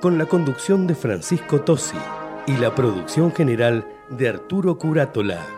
con la conducción de Francisco Tosi y la producción general de Arturo Curátola.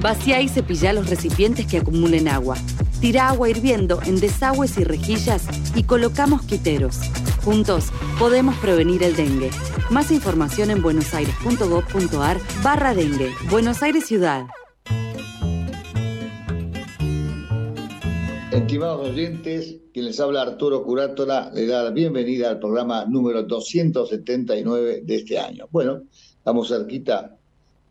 Vacía y cepilla los recipientes que acumulen agua. Tira agua hirviendo en desagües y rejillas y colocamos quiteros. Juntos podemos prevenir el dengue. Más información en buenosaires.gov.ar barra dengue. Buenos Aires Ciudad. Estimados oyentes, quien les habla Arturo Curátola, le da la bienvenida al programa número 279 de este año. Bueno, estamos cerquita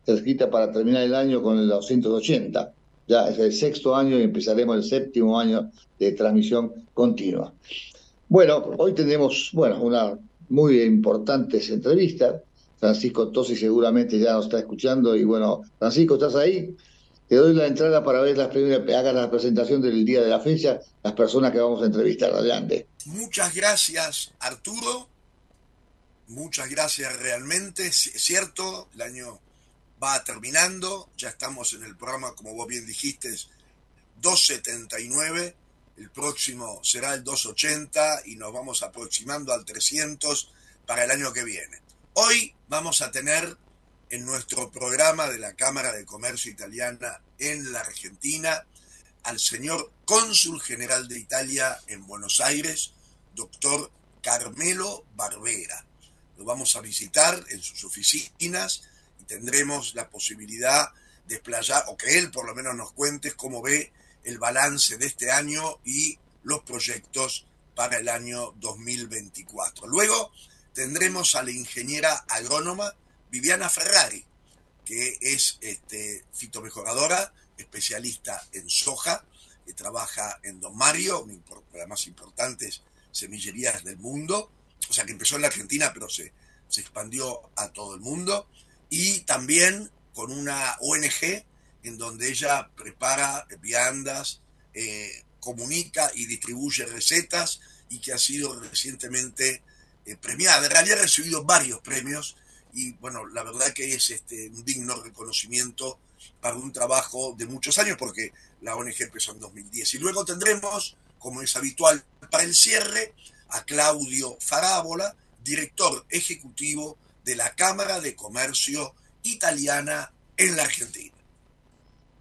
cerquita para terminar el año con el 280. Ya es el sexto año y empezaremos el séptimo año de transmisión continua. Bueno, hoy tenemos bueno, una muy importantes entrevistas. Francisco Tosi seguramente ya nos está escuchando y bueno, Francisco, ¿estás ahí? Te doy la entrada para ver las primeras, hagas la presentación del día de la fecha, las personas que vamos a entrevistar. Adelante. Muchas gracias, Arturo. Muchas gracias realmente. Cierto, el año va terminando, ya estamos en el programa, como vos bien dijiste, 279, el próximo será el 280 y nos vamos aproximando al 300 para el año que viene. Hoy vamos a tener en nuestro programa de la Cámara de Comercio Italiana en la Argentina al señor cónsul general de Italia en Buenos Aires, doctor Carmelo Barbera. Lo vamos a visitar en sus oficinas tendremos la posibilidad de explayar, o que él por lo menos nos cuente cómo ve el balance de este año y los proyectos para el año 2024. Luego tendremos a la ingeniera agrónoma Viviana Ferrari, que es este, fitomejoradora, especialista en soja, que trabaja en Don Mario, una de las más importantes semillerías del mundo, o sea que empezó en la Argentina, pero se, se expandió a todo el mundo y también con una ONG en donde ella prepara viandas, eh, comunica y distribuye recetas y que ha sido recientemente eh, premiada. En realidad ha recibido varios premios y bueno, la verdad que es este, un digno reconocimiento para un trabajo de muchos años porque la ONG empezó en 2010. Y luego tendremos, como es habitual para el cierre, a Claudio Farábola, director ejecutivo de la Cámara de Comercio Italiana en la Argentina.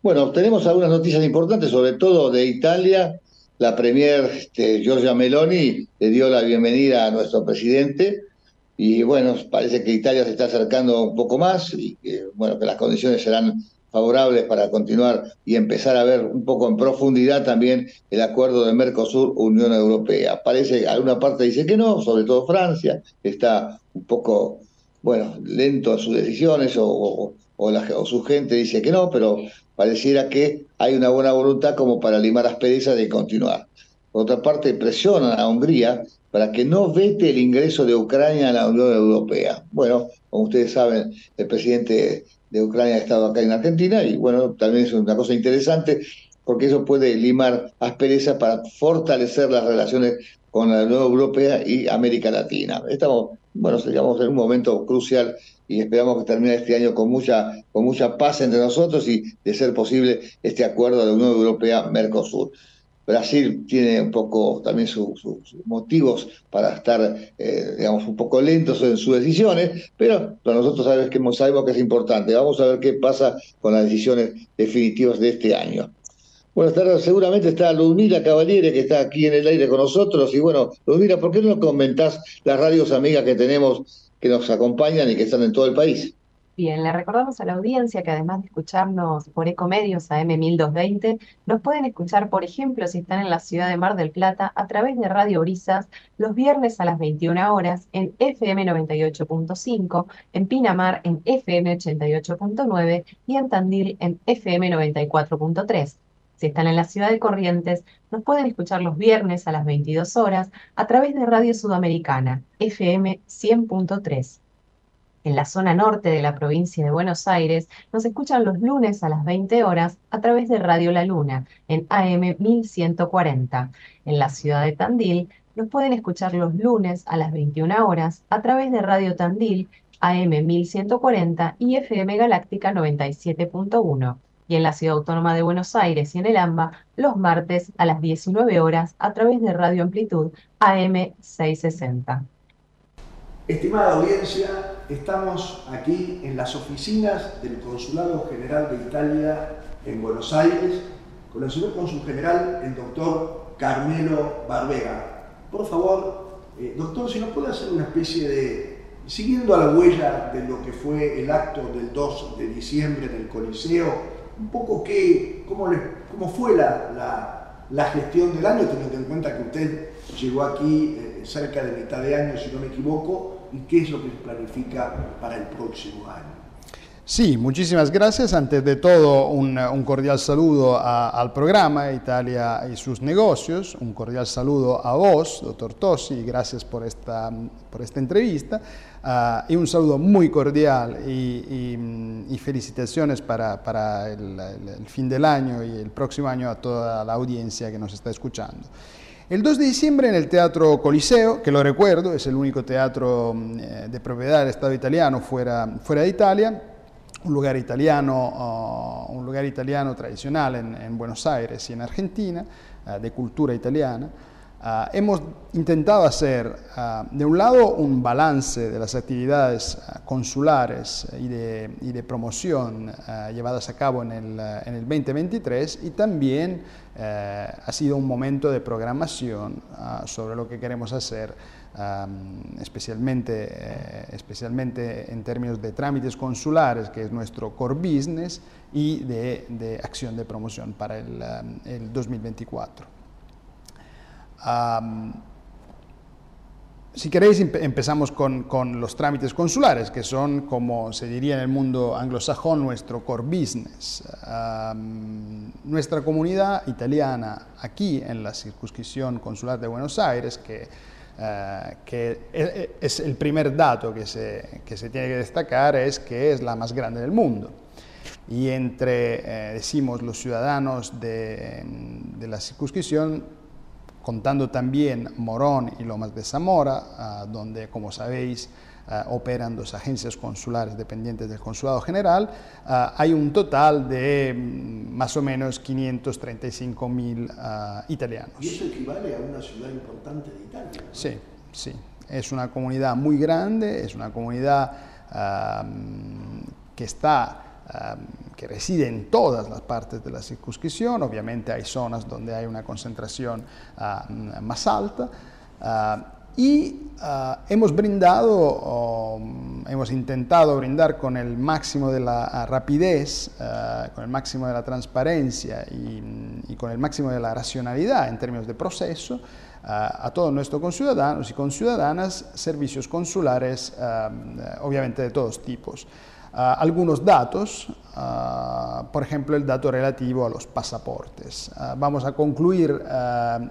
Bueno, tenemos algunas noticias importantes, sobre todo de Italia. La premier este, Giorgia Meloni le dio la bienvenida a nuestro presidente y bueno, parece que Italia se está acercando un poco más y que, bueno, que las condiciones serán favorables para continuar y empezar a ver un poco en profundidad también el acuerdo de Mercosur-Unión Europea. Parece alguna parte dice que no, sobre todo Francia, está un poco bueno, lento a sus decisiones o, o, su gente dice que no, pero pareciera que hay una buena voluntad como para limar las perezas de continuar. Por otra parte, presionan a Hungría para que no vete el ingreso de Ucrania a la Unión Europea. Bueno, como ustedes saben, el presidente de Ucrania ha estado acá en Argentina y bueno, también es una cosa interesante porque eso puede limar asperezas para fortalecer las relaciones con la Unión Europea y América Latina. Estamos, bueno, digamos, en un momento crucial y esperamos que termine este año con mucha, con mucha paz entre nosotros y, de ser posible, este acuerdo de la Unión Europea-Mercosur. Brasil tiene un poco también sus motivos para estar, eh, digamos, un poco lentos en sus decisiones, pero nosotros sabemos que, sabemos que es importante. Vamos a ver qué pasa con las decisiones definitivas de este año. Bueno, seguramente está Ludmila Cavaliere, que está aquí en el aire con nosotros. Y bueno, Ludmila, ¿por qué no comentás las radios amigas que tenemos que nos acompañan y que están en todo el país? Bien, le recordamos a la audiencia que además de escucharnos por Ecomedios a M1220, nos pueden escuchar, por ejemplo, si están en la ciudad de Mar del Plata, a través de Radio Brisas, los viernes a las 21 horas en FM 98.5, en Pinamar en FM 88.9 y en Tandil en FM 94.3. Si están en la ciudad de Corrientes, nos pueden escuchar los viernes a las 22 horas a través de Radio Sudamericana, FM 100.3. En la zona norte de la provincia de Buenos Aires, nos escuchan los lunes a las 20 horas a través de Radio La Luna, en AM 1140. En la ciudad de Tandil, nos pueden escuchar los lunes a las 21 horas a través de Radio Tandil, AM 1140 y FM Galáctica 97.1 y en la Ciudad Autónoma de Buenos Aires y en el AMBA los martes a las 19 horas a través de Radio Amplitud AM 660. Estimada audiencia, estamos aquí en las oficinas del Consulado General de Italia en Buenos Aires con el señor Consul General, el doctor Carmelo Barbera. Por favor, eh, doctor, si nos puede hacer una especie de, siguiendo a la huella de lo que fue el acto del 2 de diciembre en el Coliseo, un poco qué, cómo, cómo fue la, la, gestión del año, teniendo en cuenta que usted llegó aquí eh, cerca de mitad de año, si no me equivoco, y qué es lo que se planifica para el próximo año. Sí, muchísimas gracias. Antes de todo, un, un cordial saludo a, al programa Italia y sus negocios. Un cordial saludo a vos, doctor Tosi, gracias por esta, por esta entrevista. Uh, y un saludo muy cordial y, y, y felicitaciones para, para el, el, el, fin del año y el próximo año a toda la audiencia que nos está escuchando. El 2 de diciembre en el Teatro Coliseo, que lo recuerdo, es el único teatro eh, de propiedad del Estado italiano fuera, fuera de Italia, un lugar italiano, uh, un lugar italiano tradicional en, en, Buenos Aires y en Argentina, uh, de cultura italiana. Uh, hemos intentado hacer, de un lado, un balance de las actividades consulares y de, y promoción llevadas a cabo en el, en el 2023 y también ha sido un momento de programación sobre lo que queremos hacer especialmente, eh, especialmente en términos de trámites consulares, que es nuestro core business, y de, de acción de promoción para el, um, el 2024. Um, si queréis, empezamos con, con, los trámites consulares, que son, como se diría en el mundo anglosajón, nuestro core business. Um, nuestra comunidad italiana aquí en la circunscripción consular de Buenos Aires, que Uh, que es el primer dato que se, que se, tiene que destacar, es que es la más grande del mundo. Y entre, eh, decimos, los ciudadanos de, de, la circunscripción, contando también Morón y Lomas de Zamora, uh, donde, como sabéis, uh, operan dos agencias consulares dependientes del Consulado General, uh, hay un total de mm, más o menos 535 mil italianos. ¿Y eso equivale a una ciudad importante de Italia? ¿no? Sí, sí. Es una comunidad muy grande, es una comunidad que está que reside en todas las partes de la circunscripción. Obviamente hay zonas donde hay una concentración uh, más alta. Uh, y uh, hemos brindado, um, hemos intentado brindar con el máximo de la rapidez, con el máximo de la transparencia y, y, con el máximo de la racionalidad en términos de proceso a todos nuestros conciudadanos y conciudadanas servicios consulares, obviamente de todos tipos. Algunos datos, por ejemplo el dato relativo a los pasaportes. Vamos a concluir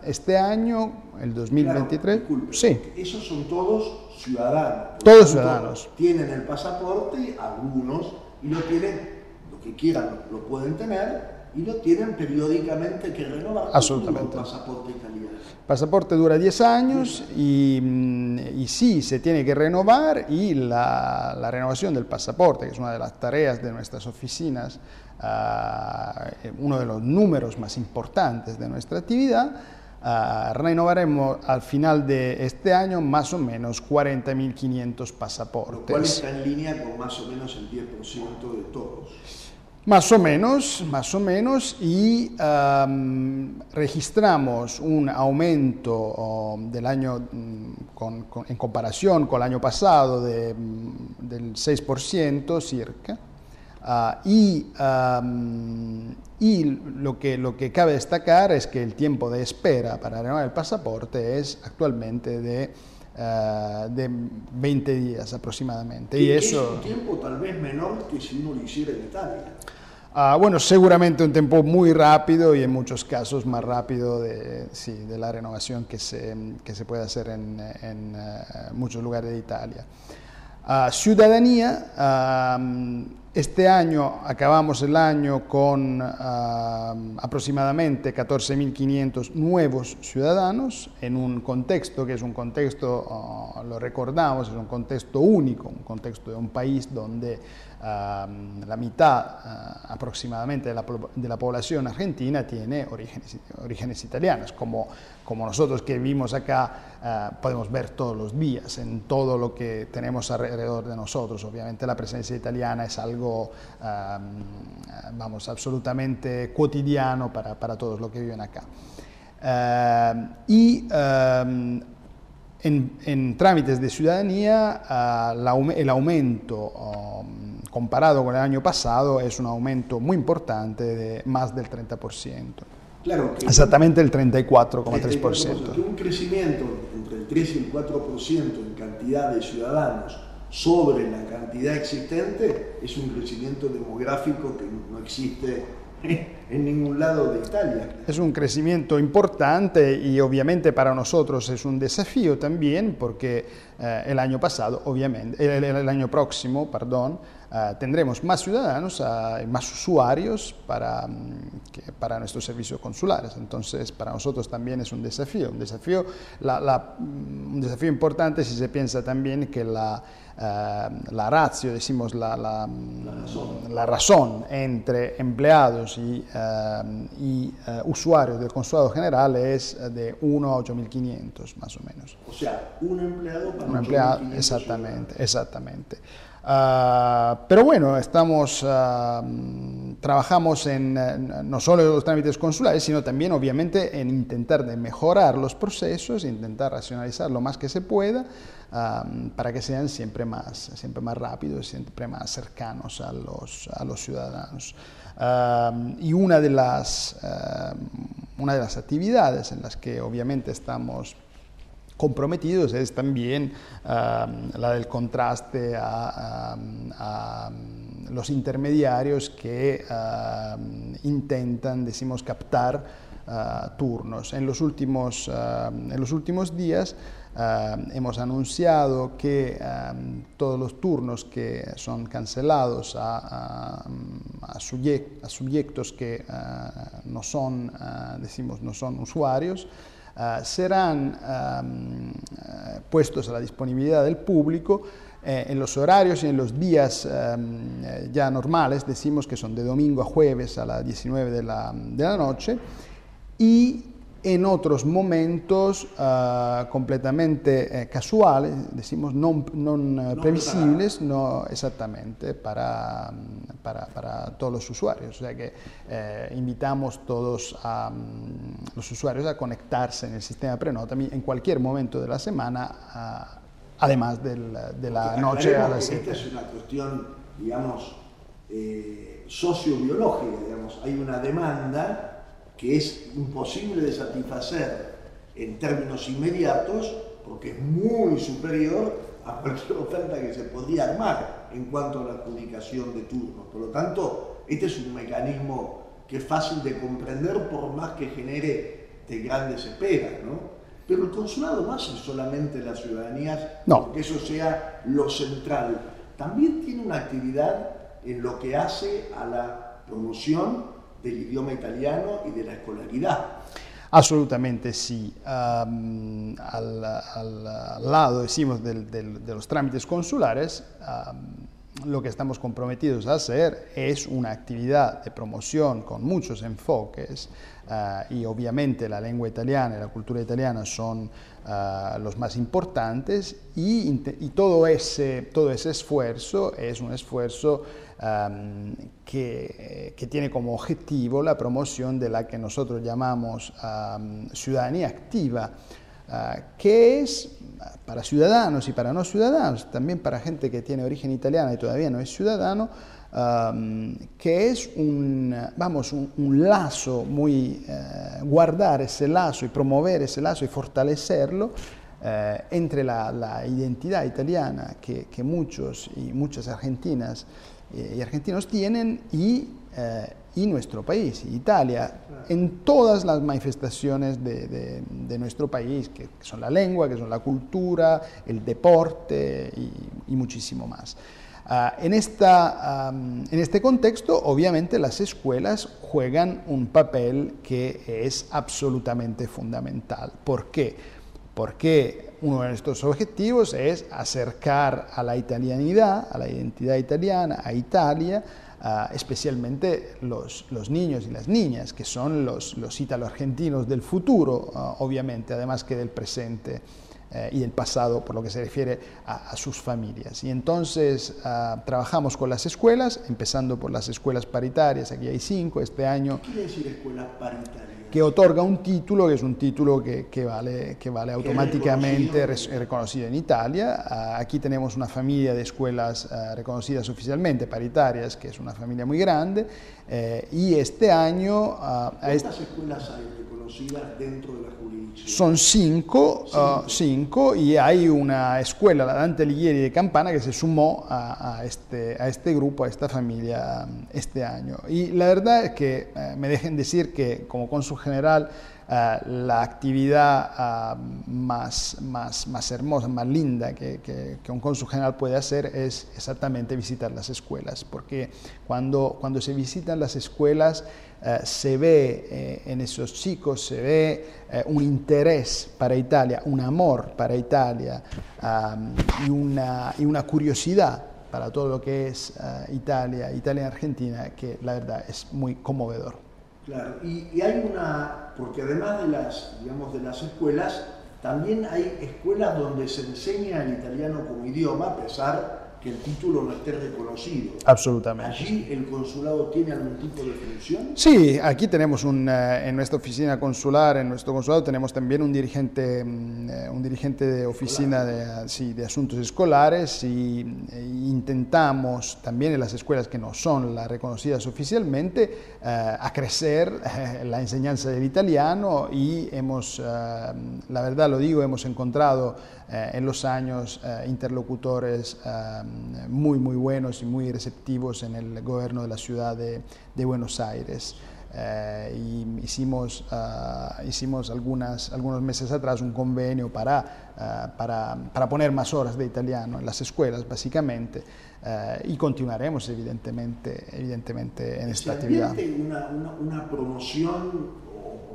este año, el 2023. sí. Esos son todos ciudadanos. Todos ciudadanos. Tienen el pasaporte, algunos, y lo tienen, lo que quieran lo pueden tener, y lo tienen periódicamente que renovar. Absolutamente. El pasaporte italiano. Pasaporte dura 10 años y, mm, y, sí, se tiene que renovar y la, la, renovación del pasaporte, que es una de las tareas de nuestras oficinas, uh, uno de los números más importantes de nuestra actividad, Uh, renovaremos al final de este año más o menos 40.500 pasaportes. Lo cual está en línea con más o menos el 10% de todos. Más o menos, más o menos, y um, registramos un aumento um, del año mm, con, con, en comparación con el año pasado de, mm, del 6% circa. Uh, y, y lo, que, lo que cabe destacar es que el tiempo de espera para renovar el pasaporte es actualmente de Uh, de 20 días aproximadamente. Y eso... Es un tiempo tal vez menor que si uno lo hiciera en Italia. Uh, bueno, seguramente un tiempo muy rápido y en muchos casos más rápido de, la renovación que se, que se puede hacer en, uh, muchos lugares de Italia. Uh, ciudadanía, este año acabamos el año con aproximadamente 14.500 nuevos ciudadanos en un contexto que es un contexto, lo recordamos, es un contexto único, un contexto de un país donde Uh, la mitad uh, aproximadamente de la, de la, población argentina tiene orígenes, orígenes italianos, como, como, nosotros que vivimos acá uh, podemos ver todos los días en todo lo que tenemos alrededor de nosotros. Obviamente la presencia italiana es algo, vamos, absolutamente cotidiano para, para, todos los que viven acá. y en, en, trámites de ciudadanía, la, el aumento um, comparado con el año pasado es un aumento muy importante de más del 30%. Claro Exactamente el 34,3%. Un crecimiento entre el 3 y el 4% en cantidad de ciudadanos sobre la cantidad existente es un crecimiento demográfico que no existe en ningún lado de Italia. Es un crecimiento importante y obviamente para nosotros es un desafío también porque eh, el año pasado, obviamente, el, el año próximo, perdón, Uh, tendremos más ciudadanos, uh, más usuarios para, um, que, para nuestros servicios consulares. Entonces, para nosotros también es un desafío, un desafío, la, la, mm, un desafío importante si se piensa también que la, uh, la ratio, decimos la, la, razón. la razón entre empleados y, y usuarios del consulado general es de 1 a 8.500 más o menos. O sea, un empleado para un empleado, exactamente, exactamente. Uh, pero bueno, estamos, uh, trabajamos en, en, no solo en los trámites consulares, sino también obviamente en intentar de mejorar los procesos, intentar racionalizar lo más que se pueda uh, para que sean siempre más, siempre más rápidos, siempre más cercanos a los, a los ciudadanos. y una de, las, una de las actividades en las que obviamente estamos comprometidos es también uh, la del contraste a, los intermediarios que uh, intentan, decimos, captar uh, turnos. En los últimos, en los últimos días hemos anunciado que todos los turnos que son cancelados a, a subyectos que no son, decimos, no son usuarios, Uh, serán uh, puestos a la disponibilidad del público eh, en los horarios y en los días um, ya normales, decimos que son de domingo a jueves a las 19 de la, de la noche, y en otros momentos uh, completamente eh, casuales, decimos non, non no previsibles, no exactamente para, para, para, todos los usuarios. O sea que eh, invitamos todos a um, los usuarios a conectarse en el sistema Prenotami en cualquier momento de la semana, uh, además del, de la Porque noche a las 7. Esta es una cuestión, digamos, eh, sociobiológica, digamos, hay una demanda que es imposible de satisfacer en términos inmediatos porque es muy superior a cualquier oferta que se podría armar. en cuanto a la adjudicación de turnos. Por lo tanto, este es un mecanismo que es fácil de comprender por más que genere de grandes esperas, ¿no? Pero el consulado no hace solamente las ciudadanías, no. que eso sea lo central. También tiene una actividad en lo que hace a la promoción del idioma italiano y de la escolaridad. Absolutamente sí. Al, lado, decimos, de los trámites consulares, lo que estamos comprometidos a hacer es una actividad de promoción con muchos enfoques uh, y obviamente la lengua italiana y la cultura italiana son uh, los más importantes y, y, todo, ese, todo ese esfuerzo es un esfuerzo um, que, tiene como objetivo la promoción de la que nosotros llamamos ciudadanía activa, uh, que es para ciudadanos y para no ciudadanos, también para gente que tiene origen italiana y todavía no es ciudadano, que es un, vamos, un, lazo muy, uh, guardar ese lazo y promover ese lazo y fortalecerlo eh, entre la, la, identidad italiana que, que, muchos y muchas argentinas eh, y argentinos tienen y, eh, y, nuestro país, Italia, en todas las manifestaciones de, de, nuestro país, que, son la lengua, que son la cultura, el deporte y, muchísimo más. Uh, en, esta, en este contexto, obviamente, las escuelas juegan un papel que es absolutamente fundamental. ¿Por qué? Porque uno de nuestros objetivos es acercar a la italianidad, a la identidad italiana, a Italia, uh, especialmente los, los, niños y las niñas, que son los, los italo-argentinos del futuro, uh, obviamente, además que del presente eh, y del pasado por lo que se refiere a, sus familias. Y entonces uh, trabajamos con las escuelas, empezando por las escuelas paritarias, aquí hay cinco este año. ¿Qué quiere decir escuelas paritarias? Que otorga un título que es un título que, que vale, que vale automáticamente reconocido. reconocido en Italia. Aquí tenemos una familia de escuelas uh, reconocidas oficialmente, paritarias, que es una familia muy grande. Eh, y este año... ¿Cuántas escuelas hay reconocidas dentro de la jurisdicción? Son cinco, cinco. cinco, y hay una escuela, la Dante Alighieri de Campana, que se sumó a, a, este, a este grupo, a esta familia este año. Y la verdad es que eh, me dejen decir que como cónsul general, uh, la actividad uh, más, más, más, hermosa, más linda que, que, que, un cónsul general puede hacer es exactamente visitar las escuelas, porque cuando, cuando se visitan las escuelas uh, se ve eh, en esos chicos, se ve un interés para Italia, un amor para Italia um, y, una, y una curiosidad para todo lo que es Italia, Italia y Argentina, que la verdad es muy conmovedor. Claro, y, hay una, porque además de las, digamos, de las escuelas, también hay escuelas donde se enseña el italiano como idioma, a pesar que el título no esté reconocido. Absolutamente. ¿Allí el consulado tiene algún tipo de función? Sí, aquí tenemos un, en nuestra oficina consular, en nuestro consulado tenemos también un dirigente, un dirigente de oficina de, sí, de asuntos escolares y, e intentamos también en las escuelas que no son las reconocidas oficialmente eh, a crecer eh, la enseñanza del italiano y hemos, eh, la verdad lo digo, hemos encontrado eh, en los años eh, interlocutores eh, muy, muy buenos y muy receptivos en el gobierno de la ciudad de, de Buenos Aires. y hicimos, hicimos algunas, algunos meses atrás un convenio para, para, para, poner más horas de italiano en las escuelas, básicamente, y continuaremos evidentemente, evidentemente en esta actividad. Una, una, una promoción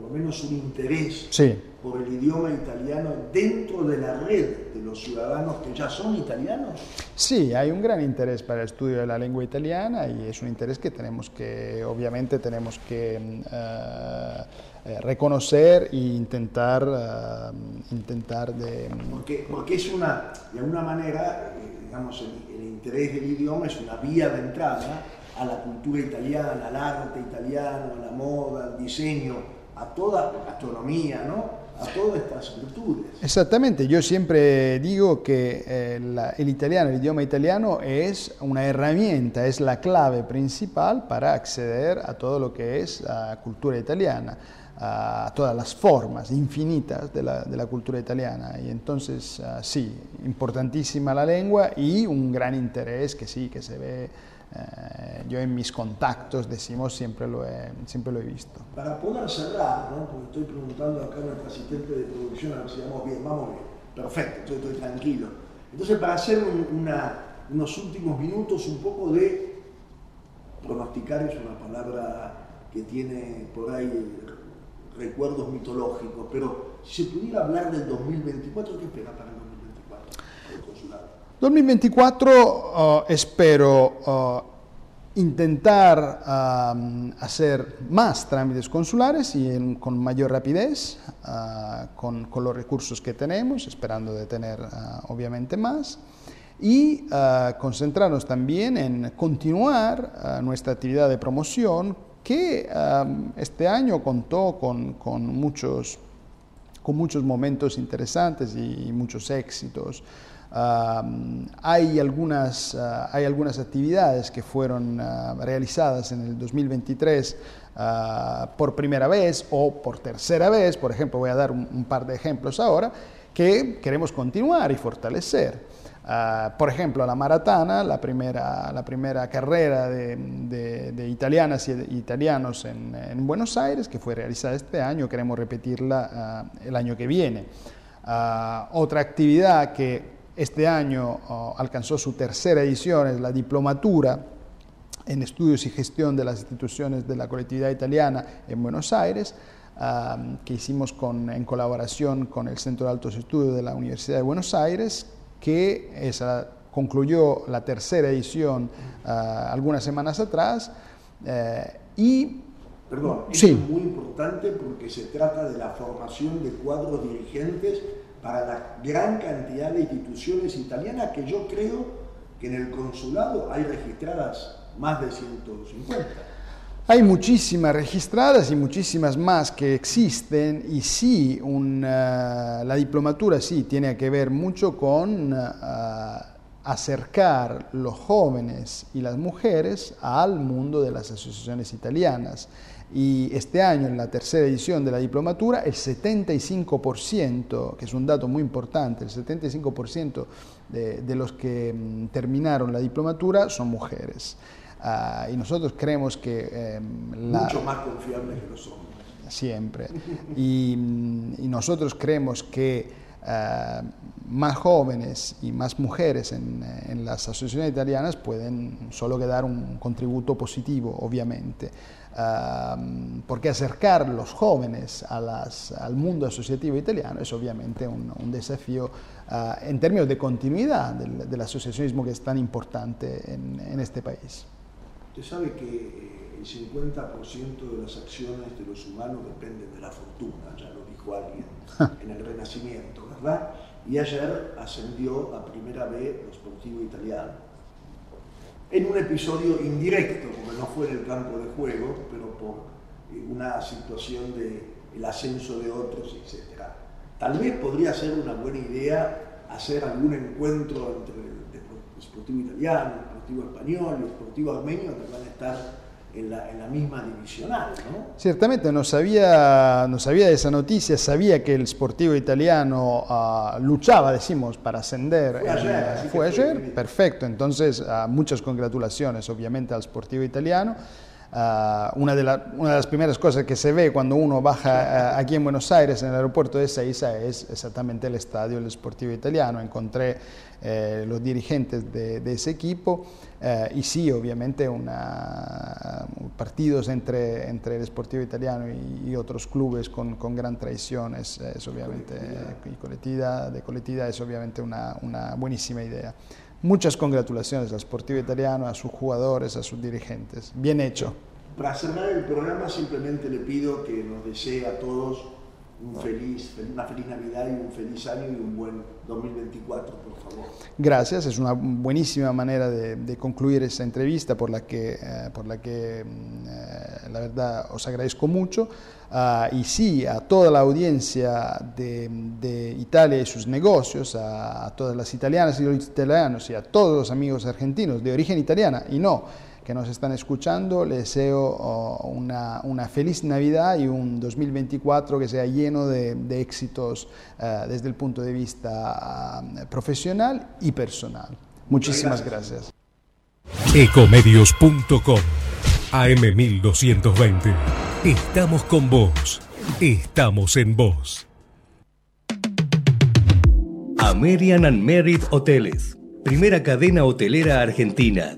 por lo menos un interés sí. por el idioma italiano dentro de la red de los ciudadanos que ya son italianos? Sí, hay un gran interés para el estudio de la lengua italiana y es un interés que tenemos que, obviamente, tenemos que uh, reconocer e intentar, uh, intentar de... Porque, porque, es una, de alguna manera, digamos, el, el interés del idioma es una vía de entrada a la cultura italiana, al arte italiano, a la moda, al diseño, a toda gastronomía, ¿no? a todas estas virtudes. Exactamente, yo siempre digo que eh, la, italiano, el idioma italiano una herramienta, es la clave principal para acceder a todo lo que es la cultura italiana. a todas las formas infinitas de la, de la cultura italiana. Y entonces, uh, sí, importantísima la lengua y un gran interés que sí, que se ve. Eh, yo en mis contactos, decimos, siempre lo, he, siempre lo he visto. Para poder cerrar, ¿no? porque estoy preguntando acá a nuestra asistente de producción a ver si vamos bien, vamos bien, perfecto, estoy, estoy tranquilo. Entonces, para hacer un, una, unos últimos minutos, un poco de pronosticar es una palabra que tiene por ahí recuerdos mitológicos, pero si se pudiera hablar del 2024, ¿qué espera para el 2024 el consulado? 2024 uh, espero uh, intentar uh, hacer más trámites consulares y con mayor rapidez, con, con, los recursos que tenemos, esperando de tener obviamente más y uh, concentrarnos también en continuar uh, nuestra actividad de promoción que um, este año contó con, con, muchos, con muchos momentos interesantes y muchos éxitos. Uh, hay, algunas, uh, hay algunas actividades que fueron uh, realizadas en el 2023 por primera vez o por tercera vez, por ejemplo, voy a dar un, un par de ejemplos ahora, que queremos continuar y fortalecer. Uh, por ejemplo, la maratana, la primera, la primera carrera de, de, de italianas y de italianos en, en, Buenos Aires, que fue realizada este año, queremos repetirla uh, el año que viene. Uh, otra actividad que este año alcanzó su tercera edición es la diplomatura en estudios y gestión de las instituciones de la colectividad italiana en Buenos Aires, que hicimos con, en colaboración con el Centro de Altos Estudios de la Universidad de Buenos Aires, que esa concluyó la tercera edición uh, algunas semanas atrás eh, y Perdón, sí. es muy importante porque se trata de la formación de cuadros dirigentes para la gran cantidad de instituciones italianas que yo creo que en el consulado hay registradas más de 150. Hay muchísimas registradas y muchísimas más que existen y sí, uh, la diplomatura sí tiene que ver mucho con uh, acercar los jóvenes y las mujeres al mundo de las asociaciones italianas. Y este año, en la tercera edición de la diplomatura, el 75%, que es un dato muy importante, el 75% de, de los que um, terminaron la diplomatura son mujeres. Uh, y nosotros creemos que... Eh, la, Mucho más confiable que los hombres. Siempre. y, y, nosotros creemos que uh, más jóvenes y más mujeres en, en, las asociaciones italianas pueden solo dar un contributo positivo, obviamente. Uh, porque acercar los jóvenes a las, al mundo asociativo italiano es obviamente un, un desafío en términos de continuidad del, del, asociacionismo que es tan importante en, en este país. Usted sabe que eh, el 50% de las acciones de los humanos dependen de la fortuna, ya lo dijo alguien en el Renacimiento, ¿verdad? Y ayer ascendió a primera vez los Sportivo Italiano. En un episodio indirecto, porque no fue en el campo de juego, pero por eh, una situación de el ascenso de otros, etc. Tal vez podría ser una buena idea hacer algún encuentro entre el Sportivo Italiano, Deportivo Español y Deportivo Armenio que van a estar en la, en la, misma divisional. ¿no? Ciertamente no sabía, no sabía de esa noticia, sabía que el Sportivo italiano uh, luchaba, decimos, para ascender. Fue ayer. En, fue ayer, fue perfecto. Entonces, uh, muchas congratulaciones, obviamente, al Sportivo italiano. Uh, una, de la, una, de las primeras cosas que se ve cuando uno baja aquí en Buenos Aires, en el aeropuerto de Seiza, es exactamente el estadio del Sportivo Italiano. Encontré eh, los dirigentes de, de ese equipo eh, y sí, obviamente, una, partidos entre, entre el Sportivo Italiano y, y otros clubes con, con, gran tradición es, es obviamente, y colectividad, de colectividad es obviamente una, una buenísima idea. Muchas congratulaciones al Sportivo Italiano, a sus jugadores, a sus dirigentes. Bien hecho. Para cerrar el programa simplemente le pido que nos desee a todos un feliz, una feliz Navidad y un feliz año y un buen 2024, por favor. Gracias, es una buenísima manera de, de concluir esta entrevista por la que, eh, por la, que eh, la verdad os agradezco mucho. Uh, y sí, a toda la audiencia de, de Italia y sus negocios, a, a, todas las italianas y los italianos y a todos los amigos argentinos de origen italiana y no, que nos están escuchando, les deseo una, una, feliz Navidad y un 2024 que sea lleno de, de éxitos uh, desde el punto de vista uh, profesional y personal. Muchísimas gracias. Ecomedios.com AM1220. Estamos con vos. Estamos en vos. American and Merit Hoteles. Primera cadena hotelera argentina.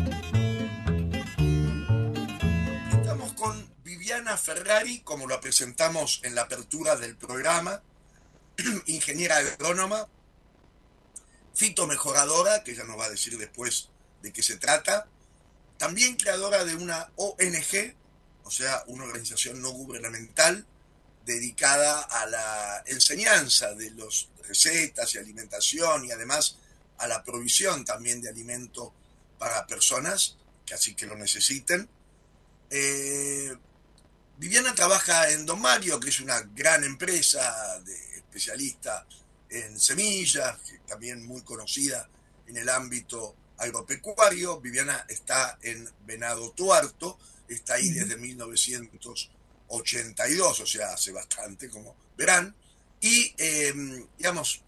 Ferrari, como lo presentamos en la apertura del programa, ingeniera agrónoma, fitomejoradora, que ya nos va a decir después de qué se trata, también creadora de una ONG, o sea, una organización no gubernamental dedicada a la enseñanza de las recetas y alimentación y además a la provisión también de alimento para personas que así que lo necesiten. Eh, Viviana trabaja en Don Mario, que es una gran empresa de especialista en semillas, también muy conocida en el ámbito agropecuario. Viviana está en Venado Tuarto, está ahí desde 1982, o sea, hace bastante, como verán. Y, em, digamos,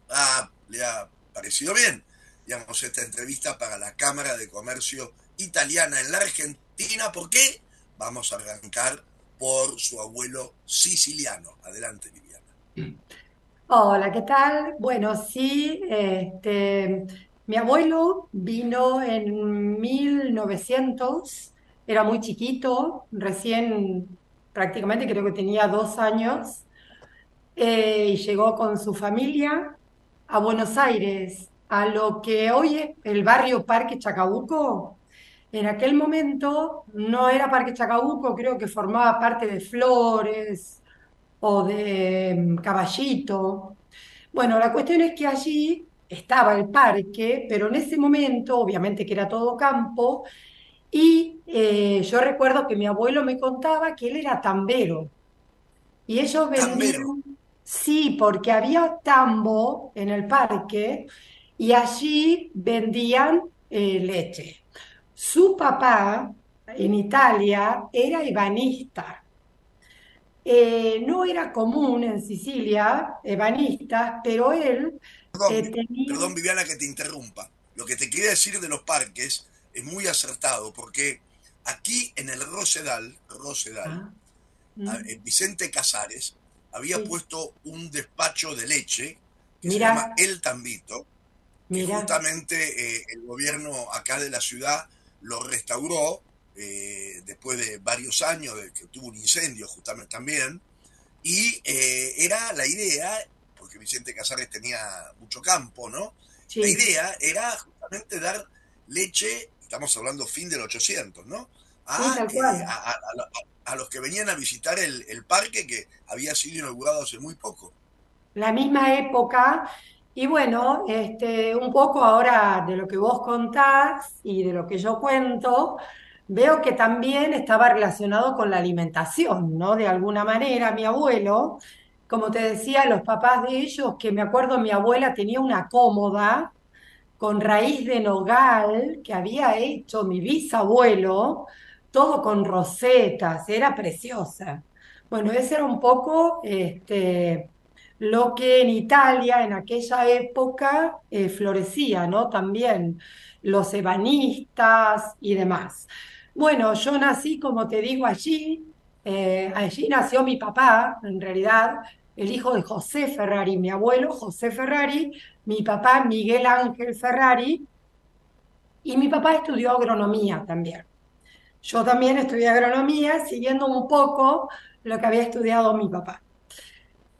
le ha parecido bien, digamos, esta entrevista para la Cámara de Comercio Italiana en la Argentina. ¿Por qué? Vamos a arrancar por su abuelo siciliano. Adelante, Viviana. Hola, ¿qué tal? Bueno, sí, este, mi abuelo vino en 1900, era muy chiquito, recién prácticamente creo que tenía dos años, eh, y llegó con su familia a Buenos Aires, a lo que hoy es el barrio Parque Chacabuco, en aquel momento no era Parque Chacabuco, creo que formaba parte de Flores o de mm, Caballito. Bueno, la cuestión es que allí estaba el parque, pero en ese momento, obviamente que era todo campo, y eh, yo recuerdo que mi abuelo me contaba que él era tambero. Y ellos vendían, sí, porque había tambo en el parque y allí vendían eh, leche. Su papá en Italia era ebanista. Eh, no era común en Sicilia ebanista, pero él perdón, eh, Perdón, Viviana, que te interrumpa. Lo que te quería decir de los parques es muy acertado, porque aquí en el Rosedal, Rosedal, ah, mm. Vicente Casares había puesto un despacho de leche que se llama El Tambito, que justamente eh, el gobierno acá de la ciudad lo restauró eh, después de varios años de que tuvo un incendio justamente también, y eh, era la idea, porque Vicente Casares tenía mucho campo, ¿no? La idea era justamente dar leche, estamos hablando fin del 800, ¿no? A, a, los que venían a visitar el, el parque que había sido inaugurado hace muy poco. La misma época y bueno, este, un poco ahora de lo que vos contás y de lo que yo cuento, veo que también estaba relacionado con la alimentación, ¿no? De alguna manera, mi abuelo, como te decía, los papás de ellos, que me acuerdo mi abuela tenía una cómoda con raíz de nogal que había hecho mi bisabuelo, todo con rosetas, era preciosa. Bueno, ese era un poco este, lo que en Italia en aquella época eh, florecía, ¿no? También los ebanistas y demás. Bueno, yo nací, como te digo, allí. Eh, allí nació mi papá, en realidad, el hijo de José Ferrari, mi abuelo José Ferrari, mi papá Miguel Ángel Ferrari, y mi papá estudió agronomía también. Yo también estudié agronomía, siguiendo un poco lo que había estudiado mi papá.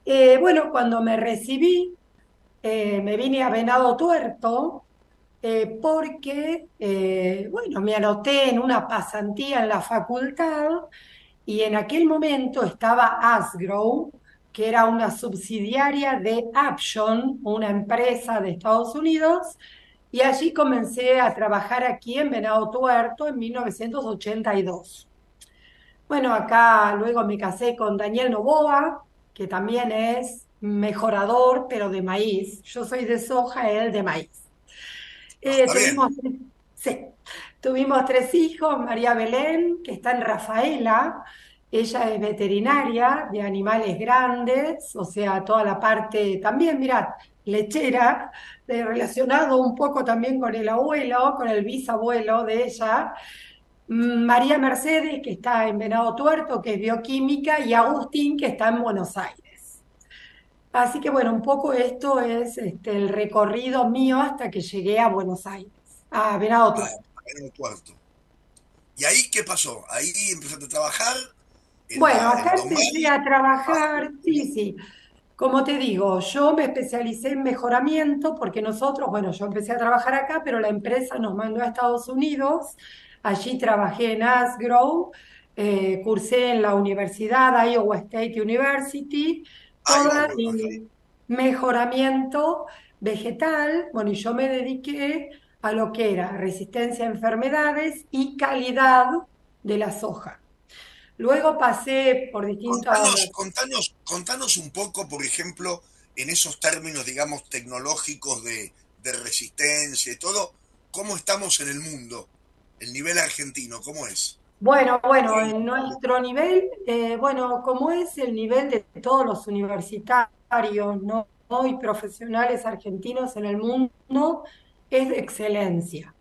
Eh, bueno, cuando me recibí, eh, me vine a Venado Tuerto eh, porque, bueno, me anoté en una pasantía en la facultad y en aquel momento estaba Asgrow, que era una subsidiaria de Aption, una empresa de Estados Unidos, y allí comencé a trabajar aquí en Venado Tuerto en 1982. Bueno, acá luego me casé con Daniel Novoa, que también es mejorador, pero de maíz. Yo soy de soja, él de maíz. Eh, tuvimos, sí, tuvimos tres hijos, María Belén, que está en Rafaela, ella es veterinaria de animales grandes, o sea, toda la parte también, mirad, lechera, relacionado un poco también con el abuelo, con el bisabuelo de ella. María Mercedes, que está en Venado Tuerto, que es bioquímica, y Agustín, que está en Buenos Aires. Así que bueno, un poco esto es este, el recorrido mío hasta que llegué a Buenos Aires, a Venado Tuerto. ¿Y ahí qué pasó? ¿Ahí empezaste a trabajar? Bueno, acá empecé a trabajar, sí, sí. Como te digo, yo me especialicé en mejoramiento porque nosotros, bueno, yo empecé a trabajar acá, pero la empresa nos mandó a Estados Unidos Allí trabajé en Asgrow, eh, cursé en la universidad Iowa State University, toda mejoramiento vegetal. Bueno, y yo me dediqué a lo que era resistencia a enfermedades y calidad de la soja. Luego pasé por distintos... Contanos, contanos, un poco, por ejemplo, en esos términos, digamos, tecnológicos de, de resistencia y todo, ¿cómo estamos en el mundo? El nivel argentino, ¿cómo es? Bueno, bueno, en nuestro nivel, eh, bueno, como es el nivel de todos los universitarios ¿no? y profesionales argentinos en el mundo, es de excelencia.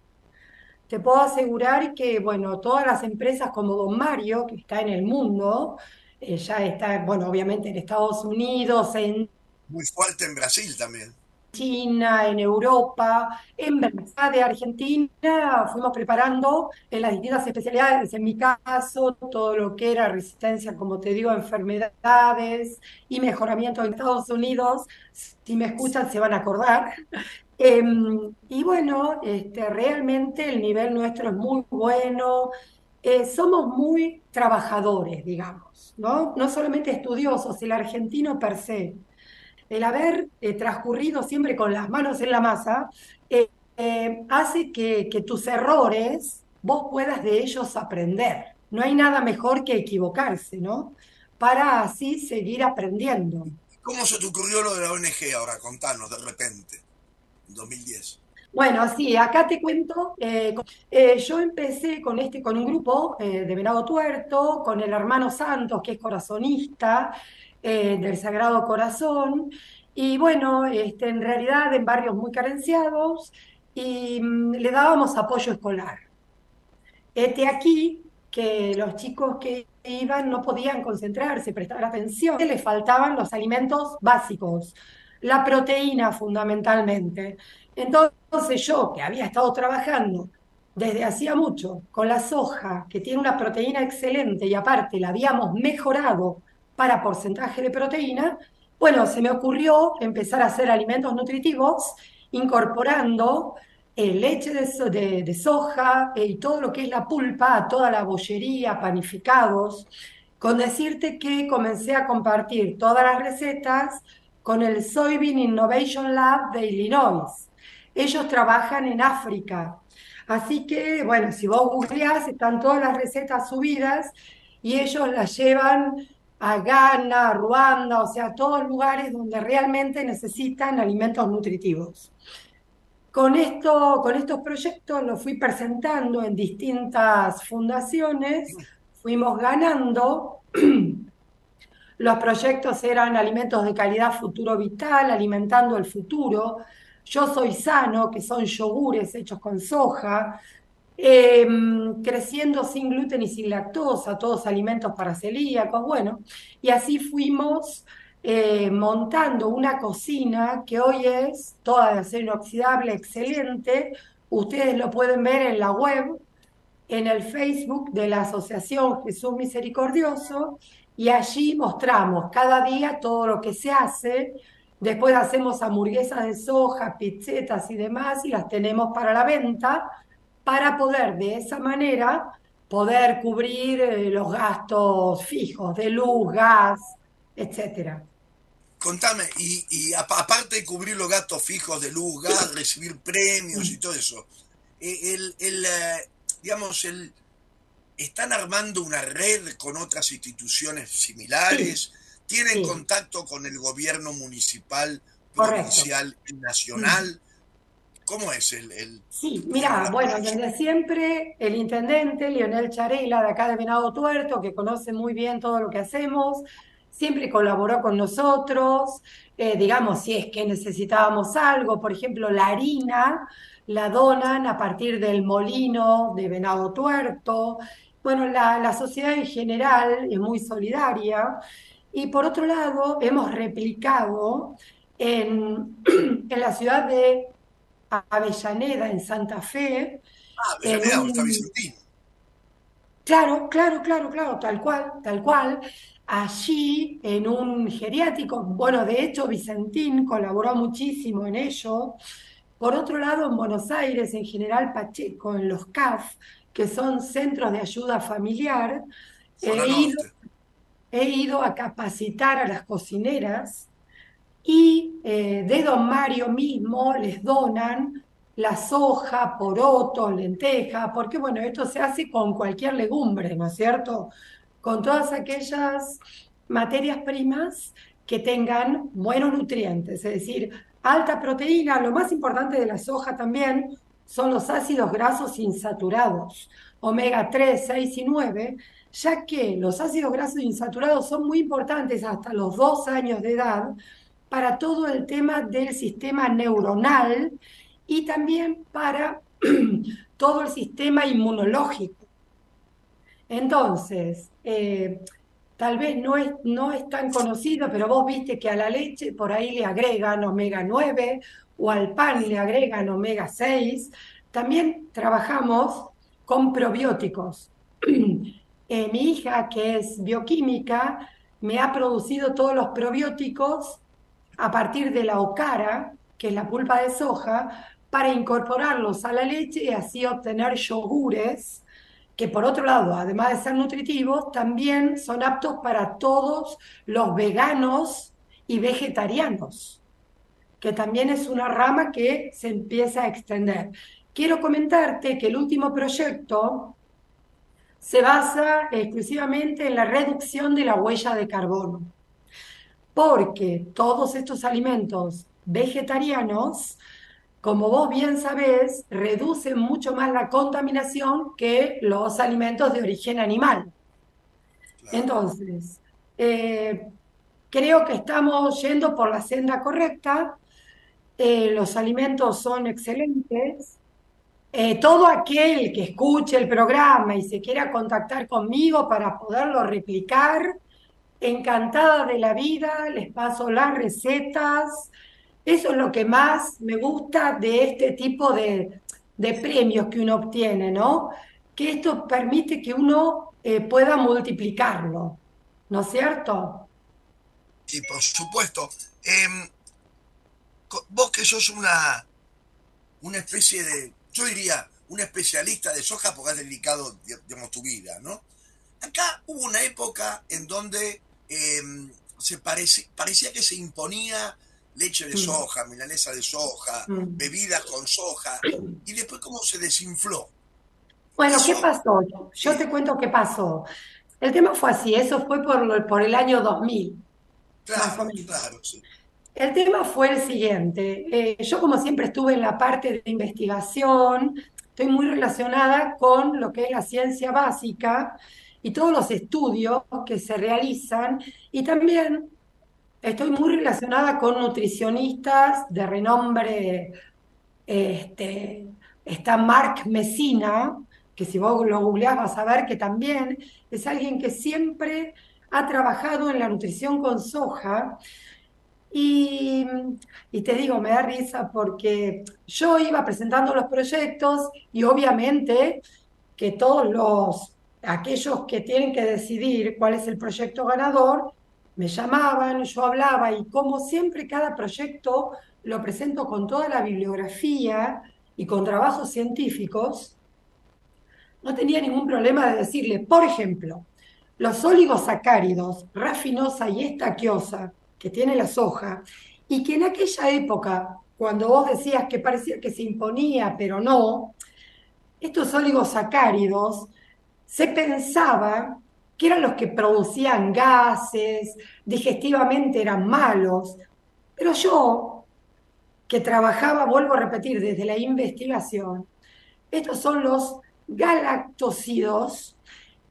Te puedo asegurar que, bueno, todas las empresas como Don Mario, que está en el mundo, eh, ya está, bueno, obviamente en Estados Unidos, en... Muy fuerte en Brasil también. China, en Europa, en verdad de Argentina, fuimos preparando en las distintas especialidades, en mi caso, todo lo que era resistencia, como te digo, enfermedades y mejoramiento en Estados Unidos, si me escuchan se van a acordar. Em, y bueno, este, realmente el nivel nuestro es muy bueno, eh, somos muy trabajadores, digamos, ¿no? No solamente estudiosos, el argentino per se el haber eh, transcurrido siempre con las manos en la masa, eh, eh, hace que, tus errores vos puedas de ellos aprender. No hay nada mejor que equivocarse, ¿no? Para así seguir aprendiendo. ¿Cómo se te ocurrió lo de la ONG ahora? Contanos de repente, en 2010. Bueno, sí, acá te cuento. yo empecé con este, con un grupo de Venado Tuerto, con el hermano Santos, que es corazonista, eh, del Sagrado Corazón. Y bueno, este, en realidad en barrios muy carenciados y mm, le dábamos apoyo escolar. Este aquí que los chicos que iban no podían concentrarse, prestar atención, les faltaban los alimentos básicos, la proteína fundamentalmente. Entonces yo, que había estado trabajando desde hacía mucho con la soja, que tiene una proteína excelente y aparte la habíamos mejorado para porcentaje de proteína, bueno, se me ocurrió empezar a hacer alimentos nutritivos incorporando eh, leche de, soja eh, y todo lo que es la pulpa, toda la bollería, panificados, con decirte que comencé a compartir todas las recetas con el Soybean Innovation Lab de Illinois. Ellos trabajan en África. Así que, bueno, si vos googleás, están todas las recetas subidas y ellos las llevan a Ghana, Ruanda, o sea, todos lugares donde realmente necesitan alimentos nutritivos. Con, esto, con estos proyectos los fui presentando en distintas fundaciones, fuimos ganando. Los proyectos eran alimentos de calidad futuro vital, alimentando el futuro. Yo soy sano, que son yogures hechos con soja. Em, creciendo sin gluten y sin lactosa, todos alimentos para celíacos, bueno, y así fuimos eh, montando una cocina que hoy es toda de acero inoxidable, excelente. Ustedes lo pueden ver en la web, en el Facebook de la Asociación Jesús Misericordioso, y allí mostramos cada día todo lo que se hace. Después hacemos hamburguesas de soja, pizzetas y demás, y las tenemos para la venta, para poder de esa manera poder cubrir eh, los gastos fijos de luz, gas, etcétera. Contame, y, aparte de cubrir los gastos fijos de luz, gas, recibir premios y todo eso, eh, el, el, eh, digamos, el, ¿están armando una red con otras instituciones similares? ¿Tienen contacto con el gobierno municipal, provincial y nacional? ¿Cómo es el...? el sí, mira, bueno, desde siempre el intendente Leonel Charela de acá de Venado Tuerto, que conoce muy bien todo lo que hacemos, siempre colaboró con nosotros, eh, digamos, si es que necesitábamos algo, por ejemplo, la harina la donan a partir del molino de Venado Tuerto. Bueno, la, la sociedad en general es muy solidaria. Y por otro lado, hemos replicado en, en la ciudad de Avellaneda, en Santa Fe. Ah, Avellaneda, está Vicentín. Claro, claro, claro, claro, tal cual, tal cual allí en un geriátrico, bueno, de hecho Vicentín colaboró muchísimo en ello. Por otro lado, en Buenos Aires, en General Pacheco, en los CAF, que son centros de ayuda familiar, he ido, a capacitar a las cocineras y eh, de Don Mario mismo les donan la soja, poroto, lenteja, porque bueno, esto se hace con cualquier legumbre, ¿no es cierto? con todas aquellas materias primas que tengan buenos nutrientes, es decir, alta proteína. Lo más importante de la soja también son los ácidos grasos insaturados, omega 3, 6 y 9, ya que los ácidos grasos insaturados son muy importantes hasta los dos años de edad para todo el tema del sistema neuronal y también para todo el sistema inmunológico. Entonces, eh, tal vez no es, no es tan conocido, pero vos viste que a la leche por ahí le agregan omega 9 o al pan le agregan omega 6. También trabajamos con probióticos. Eh, mi hija, que es bioquímica, me ha producido todos los probióticos a partir de la ocara, que es la pulpa de soja, para incorporarlos a la leche y así obtener yogures que por otro lado, además de ser nutritivos, también son aptos para todos los veganos y vegetarianos, que también es una rama que se empieza a extender. Quiero comentarte que el último proyecto se basa exclusivamente en la reducción de la huella de carbono, porque todos estos alimentos vegetarianos como vos bien sabés, reducen mucho más la contaminación que los alimentos de origen animal. Entonces, eh, creo que estamos yendo por la senda correcta, eh, los alimentos son excelentes. Eh, todo aquel que escuche el programa y se quiera contactar conmigo para poderlo replicar, encantada de la vida, les paso las recetas, eso es lo que más me gusta de este tipo de, premios que uno obtiene, ¿no? Que esto permite que uno eh, pueda multiplicarlo, ¿no es cierto? Sí, por supuesto. Em, vos que sos una, una especie de, yo diría, un especialista de soja porque has dedicado, digamos, tu vida, ¿no? Acá hubo una época en donde em, se parecía que se imponía leche de mm. soja, milanesa de soja, mm. bebidas con soja, y después cómo se desinfló. Bueno, ¿qué pasó? Yo te cuento qué pasó. El tema fue así, eso fue por, por el año 2000. Claro, claro, sí. El tema fue el siguiente. Eh, yo como siempre estuve en la parte de investigación, estoy muy relacionada con lo que es la ciencia básica y todos los estudios que se realizan y también estoy muy relacionada con nutricionistas de renombre. Este, está Mark Messina, que si vos lo googleás vas a ver que también es alguien que siempre ha trabajado en la nutrición con soja. Y, y, te digo, me da risa porque yo iba presentando los proyectos y obviamente que todos los, aquellos que tienen que decidir cuál es el proyecto ganador, me llamaban, yo hablaba y como siempre cada proyecto lo presento con toda la bibliografía y con trabajos científicos, no tenía ningún problema de decirle, por ejemplo, los oligosacáridos, rafinosa y estaquiosa, que tiene la soja, y que en aquella época, cuando vos decías que parecía que se imponía, pero no, estos oligosacáridos se pensaba que eran los que producían gases, digestivamente eran malos, pero yo, que trabajaba, vuelvo a repetir, desde la investigación, estos son los galactosidos,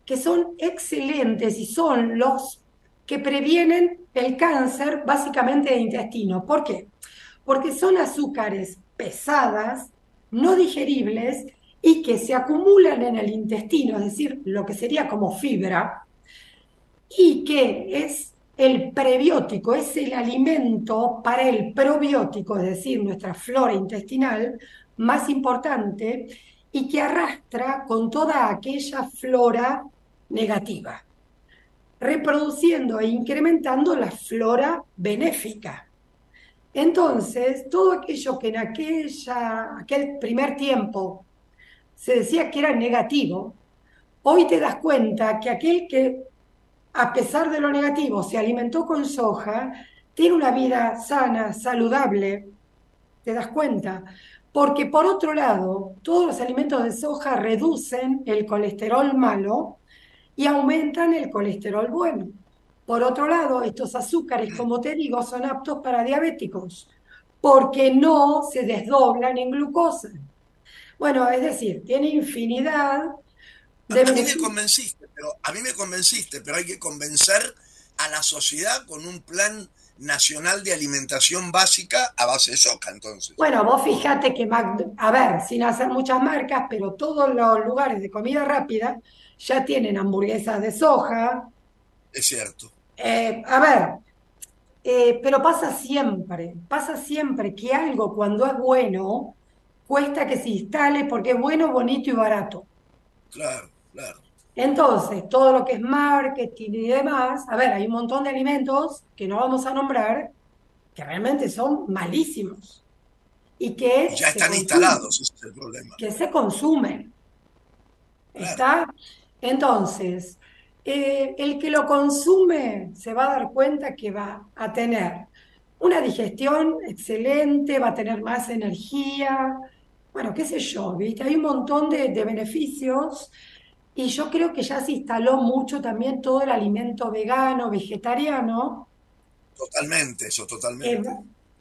que son excelentes y son los que previenen el cáncer básicamente de intestino. ¿Por qué? Porque son azúcares pesadas, no digeribles y que se acumulan en el intestino, es decir, lo que sería como fibra, y que es el prebiótico, es el alimento para el probiótico, es decir, nuestra flora intestinal más importante, y que arrastra con toda aquella flora negativa, reproduciendo e incrementando la flora benéfica. Entonces, todo aquello que en aquella, aquel primer tiempo se decía que era negativo, hoy te das cuenta que aquel que, a pesar de lo negativo, se alimentó con soja, tiene una vida sana, saludable, te das cuenta. Porque por otro lado, todos los alimentos de soja reducen el colesterol malo y aumentan el colesterol bueno. Por otro lado, estos azúcares, como te digo, son aptos para diabéticos porque no se desdoblan en glucosa. Bueno, es decir, tiene infinidad de... A mí me convenciste, pero a mí me convenciste, pero hay que convencer a la sociedad con un plan nacional de alimentación básica a base de soja, entonces. Bueno, vos fíjate que, a ver, sin hacer muchas marcas, pero todos los lugares de comida rápida ya tienen hamburguesas de soja. Es cierto. Eh, a ver, eh, pero pasa siempre, pasa siempre que algo cuando es bueno cuesta que se instale porque es bueno, bonito y barato. Claro, claro. Entonces, todo lo que es marketing y demás, a ver, hay un montón de alimentos que no vamos a nombrar que realmente son malísimos y que ya están instalados, ese es el problema. Que se consumen. ¿Está? Entonces, eh, el que lo consume se va a dar cuenta que va a tener una digestión excelente, va a tener más energía, bueno, qué sé yo, ¿viste? Hay un montón de, beneficios y yo creo que ya se instaló mucho también todo el alimento vegano, vegetariano. Totalmente, eso, totalmente.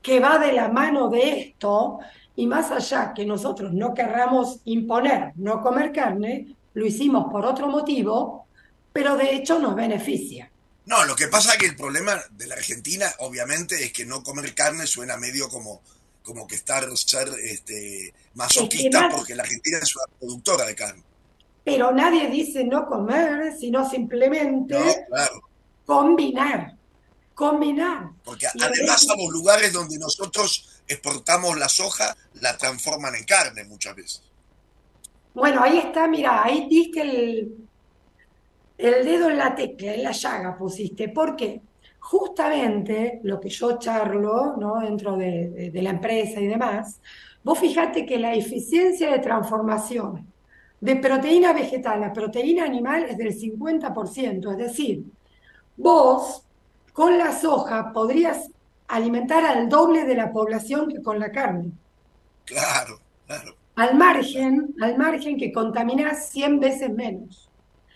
Que, va de la mano de esto y más allá que nosotros no querramos imponer no comer carne, lo hicimos por otro motivo, pero de hecho nos beneficia. No, lo que pasa es que el problema de la Argentina, obviamente, es que no comer carne suena medio como como que estar ser este, masoquista porque la Argentina es una productora de carne. Pero nadie dice no comer, sino simplemente combinar. Combinar. Porque además somos lugares donde nosotros exportamos la soja, la transforman en carne muchas veces. Bueno, ahí está, mira, ahí diste el, el dedo en la tecla, en la llaga pusiste. ¿Por qué? Justamente lo que yo charlo ¿no? dentro de, la empresa y demás, Vos fijate que la eficiencia de transformación de proteína vegetal a proteína animal es del 50%, es decir, vos con la soja podrías alimentar al doble de la población que con la carne. Claro, claro. Al margen, al margen que contaminás 100 veces menos.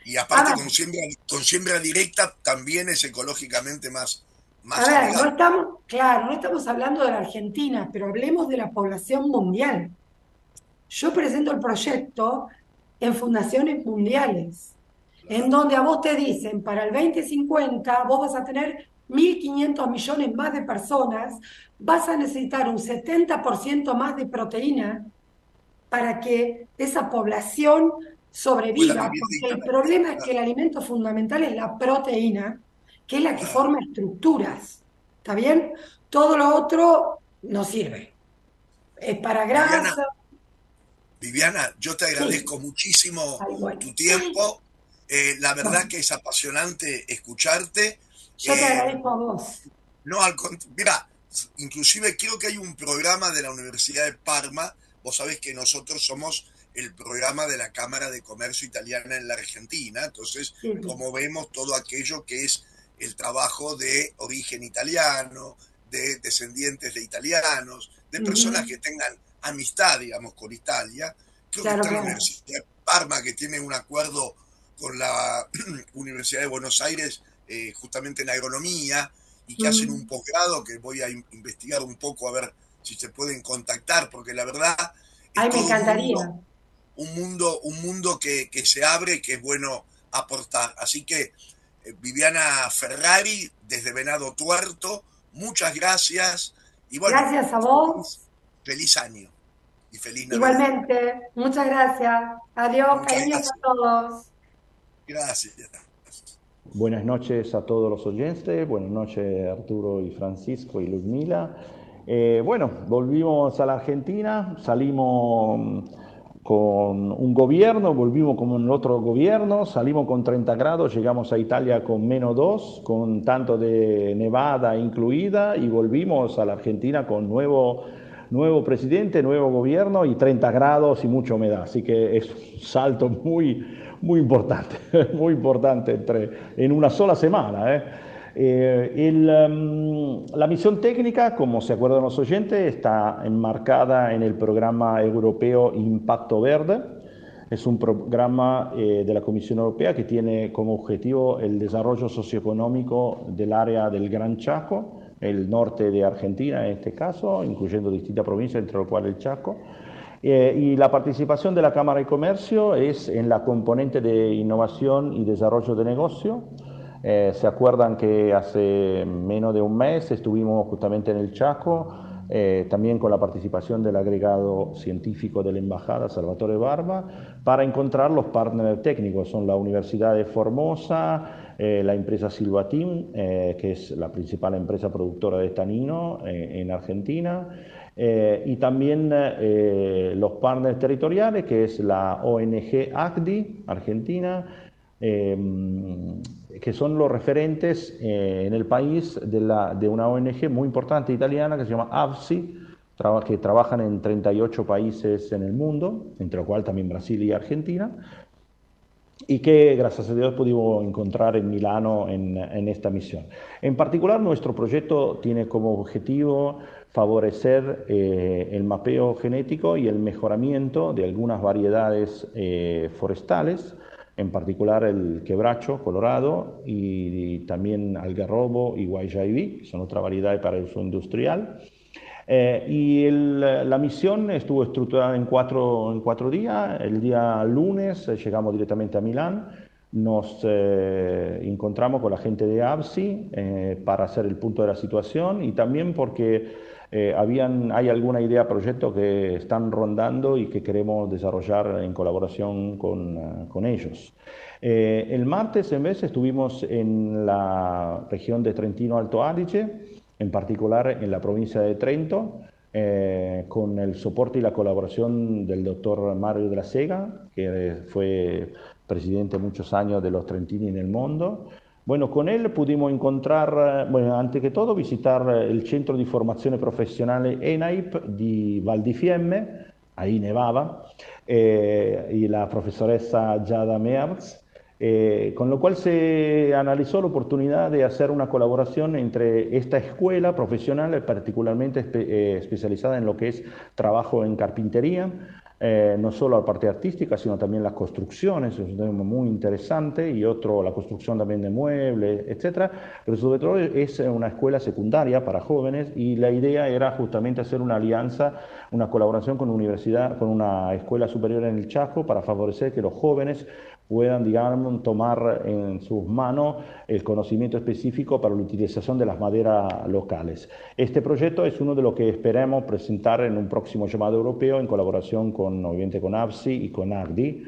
Y aparte con, siembra, con siembra directa también es ecológicamente más, más a ver, no estamos, claro, no estamos hablando de la Argentina, pero hablemos de la población mundial. Yo presento el proyecto en fundaciones mundiales, en donde a vos te dicen, para el 2050 vos vas a tener 1.500 millones más de personas, vas a necesitar un 70% más de proteína para que esa población sobreviva, porque el problema es que el alimento fundamental es la proteína, que es la que forma estructuras, ¿está bien? Todo lo otro no sirve. Es para grasa. Viviana, yo te agradezco muchísimo tu tiempo. Eh, la verdad que es apasionante escucharte. Yo te eh, agradezco a vos. No, al mira, inclusive creo que hay un programa de la Universidad de Parma. Vos sabés que nosotros somos el programa de la Cámara de Comercio Italiana en la Argentina. Entonces, como vemos todo aquello que es el trabajo de origen italiano, de descendientes de italianos, de personas que tengan amistad, digamos, con Italia. Creo que está la Universidad de Parma, que tiene un acuerdo con la Universidad de Buenos Aires, eh, justamente en agronomía, y que hacen un posgrado que voy a investigar un poco a ver si se pueden contactar, porque la verdad... Ay, me encantaría. Un mundo, un mundo, que, se abre que es bueno aportar. Así que, eh, Viviana Ferrari, desde Venado Tuerto, muchas gracias. Y bueno, gracias a vos. Feliz año. Igualmente, muchas gracias. Adiós, cariños a todos. Gracias. Buenas noches a todos los oyentes, buenas noches Arturo y Francisco y Luzmila. Eh, bueno, volvimos a la Argentina, salimos con un gobierno, volvimos con un otro gobierno, salimos con 30 grados, llegamos a Italia con menos 2, con tanto de nevada incluida, y volvimos a la Argentina con nuevo nuevo presidente, nuevo gobierno y 30 grados y mucha humedad. Así que es un salto muy, muy importante, muy importante entre, en una sola semana. ¿eh? Eh, um, la misión técnica, como se acuerdan los oyentes, está enmarcada en el programa europeo Impacto Verde. Es un programa eh, de la Comisión Europea que tiene como objetivo el desarrollo socioeconómico del área del Gran Chaco el norte de Argentina en este caso, incluyendo distintas provincias, entre las cuales el Chaco. Eh, y la participación de la Cámara de Comercio es en la componente de innovación y desarrollo de negocio. Eh, se acuerdan que hace menos de un mes estuvimos justamente en el Chaco, eh, también con la participación del agregado científico de la Embajada, Salvatore Barba, para encontrar los partners técnicos. Son la Universidad de Formosa, eh, la empresa Silvatim, que es la principal empresa productora de estanino eh, en Argentina, y también los partners territoriales, que es la ONG ACDI, Argentina, que son los referentes en el país de, la, de, una ONG muy importante italiana que se llama AVSI, que trabajan en 38 países en el mundo, entre los cuales también Brasil y Argentina, y que gracias a Dios pudimos encontrar en Milano en, en, esta misión. En particular, nuestro proyecto tiene como objetivo favorecer eh, el mapeo genético y el mejoramiento de algunas variedades eh, forestales, en particular el quebracho colorado y, también algarrobo y guayabí, que son otra variedad para el uso industrial. Eh, y la misión estuvo estructurada en cuatro, en cuatro días. El día lunes eh, llegamos directamente a Milán, nos eh, encontramos con la gente de ABSI para hacer el punto de la situación y también porque habían, hay alguna idea, proyecto que están rondando y que queremos desarrollar en colaboración con, con ellos. el martes en vez estuvimos en la región de Trentino Alto Adige en particular en la provincia de Trento, eh, con el soporte y la colaboración del doctor Mario de la Sega, que fue presidente muchos años de los Trentini en el mundo, Bueno, con él pudimos encontrar, bueno, antes que todo visitar el Centro di Formazione Professionale ENAIP di Val di Fiemme, ahí nevaba, eh, y la profesoressa Giada eh, con lo cual se analizó la oportunidad de hacer una colaboración entre esta escuela profesional, particularmente eh, especializada en lo que es trabajo en carpintería, eh, no solo la parte artística, sino también las construcciones, es un tema muy interesante, y otro, la construcción también de muebles, etc. Pero sobre todo es una escuela secundaria para jóvenes y la idea era justamente hacer una alianza, una colaboración con universidad, con una escuela superior en el Chaco para favorecer que los jóvenes puedan, digamos, tomar en sus manos el conocimiento específico para la utilización de las maderas locales. Este proyecto es uno de los que esperamos presentar en un próximo llamado europeo en colaboración con, obviamente, con ABSI y con AGDI.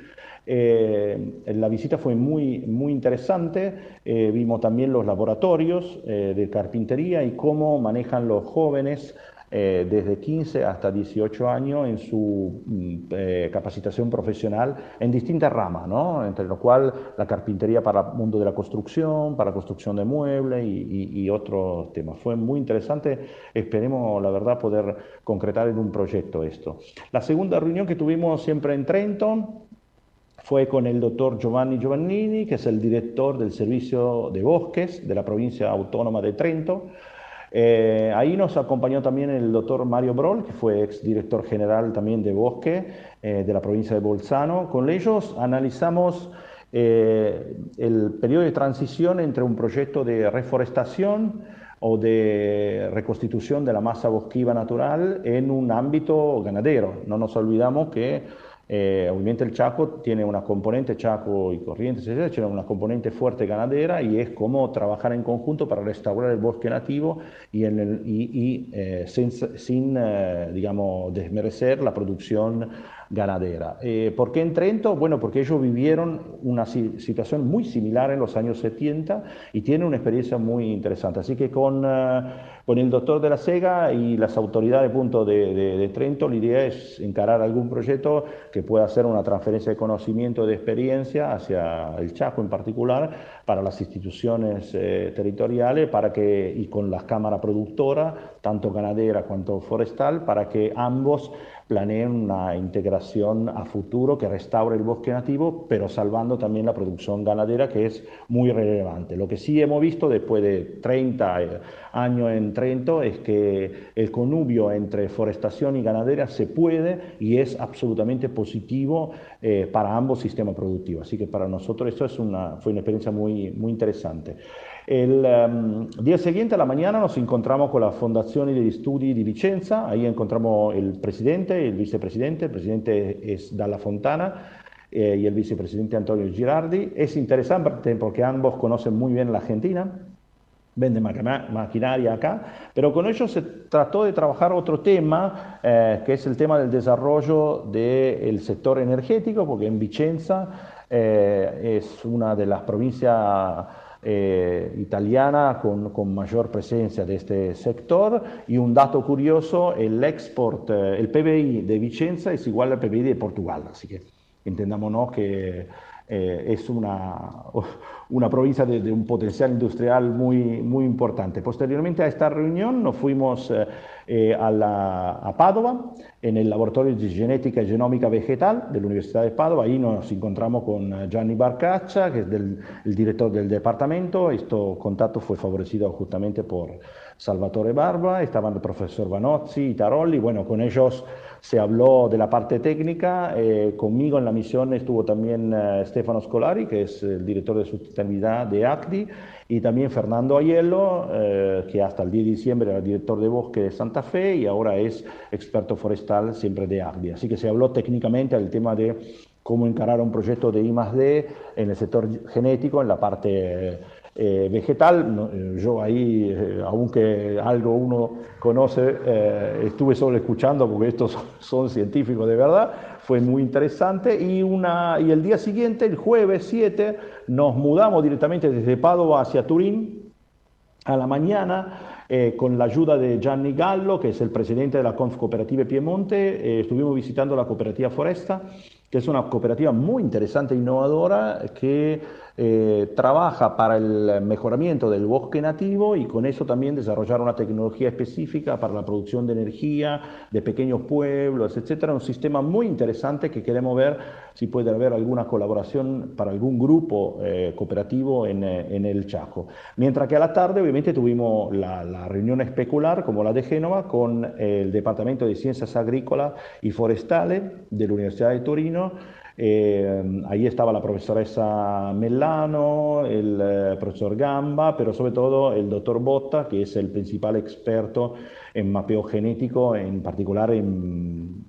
Eh, la visita fue muy, muy interesante, eh, vimos también los laboratorios eh, de carpintería y cómo manejan los jóvenes eh, desde 15 hasta 18 años en su mm, eh, capacitación profesional en distintas ramas, ¿no? entre lo cual la carpintería para el mundo de la construcción, para construcción de muebles y, y, otros temas. Fue muy interesante, esperemos la verdad poder concretar en un proyecto esto. La segunda reunión que tuvimos siempre en Trento fue con el doctor Giovanni Giovannini, que es el director del Servicio de Bosques de la provincia autónoma de Trento. Eh, ahí nos acompañó también el doctor Mario Brol, que fue ex director general también de Bosque eh, de la provincia de Bolzano. Con ellos analizamos eh, el periodo de transición entre un proyecto de reforestación o de reconstitución de la masa bosquiva natural en un ámbito ganadero. No nos olvidamos que eh, obviamente el Chaco tiene una componente, Chaco y Corrientes, tiene una componente fuerte ganadera y es como trabajar en conjunto para restaurar el bosque nativo y, en el, y, eh, sin, sin eh, digamos, desmerecer la producción ganadera. Eh, ¿Por qué en Trento? Bueno, porque ellos vivieron una situación muy similar en los años 70 y tienen una experiencia muy interesante. Así que con, eh, con el doctor de la SEGA y las autoridades punto de, de, Trento, la idea es encarar algún proyecto que pueda hacer una transferencia de conocimiento, de experiencia hacia el Chaco en particular, para las instituciones eh, territoriales, para que, y con las cámaras productoras, tanto ganadera cuanto forestal, para que ambos planeen una integración a futuro que restaure el bosque nativo, pero salvando también la producción ganadera, que es muy relevante. Lo que sí hemos visto después de 30 eh, años en Trento es que el connubio entre forestación y ganadera se puede y es absolutamente positivo eh, para ambos sistemas productivos. Así que para nosotros esto es una, fue una experiencia muy, muy interesante. El um, día siguiente a la mañana nos encontramos con la Fundación de Estudios de Vicenza, ahí encontramos el presidente el vicepresidente, el presidente es Dalla Fontana eh, y el vicepresidente Antonio Girardi. Es interesante porque ambos conocen muy bien la Argentina, venden maquinaria acá, pero con ellos se trató de trabajar otro tema, eh, que es el tema del desarrollo del sector energético, porque en Vicenza eh, es una de las provincias eh, italiana con, con, mayor presencia de este sector. Y un dato curioso, el export, eh, el PBI de Vicenza es igual al PBI de Portugal, así que entendámonos que eh, es una, una provincia de, de, un potencial industrial muy, muy importante. Posteriormente a esta reunión nos fuimos eh, eh, a, la, a, Padova, en el Laboratorio de Genética y Genómica Vegetal de la Universidad de Padova. Ahí nos encontramos con Gianni Barcaccia, que es del, el director del departamento. Este contacto fue favorecido justamente por Salvatore Barba, estaban el profesor Vanozzi y Tarolli. Bueno, con ellos se habló de la parte técnica. Eh, conmigo en la misión estuvo también eh, Stefano Scolari, que es el director de sustentabilidad de ACDI, y también Fernando Aiello, eh, que hasta el 10 de diciembre era director de bosque de Santa Fe y ahora es experto forestal siempre de ACDI. Así que se habló técnicamente del tema de cómo encarar un proyecto de I+D en el sector genético, en la parte eh, vegetal. Eh, yo ahí, eh, aunque algo uno conoce, estuve solo escuchando porque estos son, científicos de verdad, fue muy interesante. Y, una, y el día siguiente, el jueves 7, nos mudamos directamente desde Padova hacia Turín a la mañana. Con la ayuda de Gianni Gallo, que es el presidente de la Conf Cooperative Piemonte, estuvimos visitando la cooperativa Foresta, que es una cooperativa muy interesante e innovadora que eh, trabaja para el mejoramiento del bosque nativo y con eso también desarrollar una tecnología específica para la producción de energía de pequeños pueblos, etcétera. Un sistema muy interesante que queremos ver si puede haber alguna colaboración para algún grupo eh, cooperativo en, en, el Chaco. Mientras que a la tarde, obviamente, tuvimos la, la reunión especular, como la de Génova, con el Departamento de Ciencias Agrícolas y Forestales de la Universidad de Torino eh, ahí estaba la profesoresa Mellano, el eh, profesor Gamba, pero sobre todo el doctor Botta, que es el principal experto en mapeo genético, en particular en,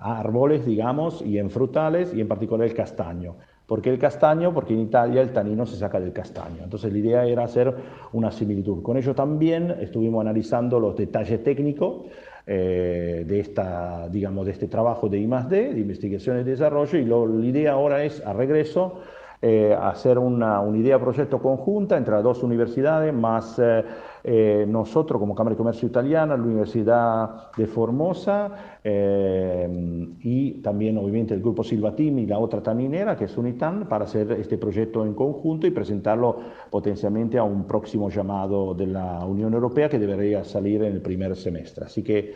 árboles, digamos, y en frutales, y en particular el castaño. ¿Por qué el castaño? Porque en Italia el tanino se saca del castaño. Entonces la idea era hacer una similitud. Con ello también estuvimos analizando los detalles técnicos eh, de, esta, digamos, de este trabajo de I+.D., de investigación y desarrollo, y la idea ahora es, a regreso, eh, hacer una, una, idea proyecto conjunta entre las dos universidades, más eh, eh, nosotros como Cámara de Comercio Italiana, la Universidad de Formosa y también obviamente el Grupo Silvatini y la otra taninera que es UNITAN para hacer este proyecto en conjunto y presentarlo potencialmente a un próximo llamado de la Unión Europea que debería salir en el primer semestre. Así que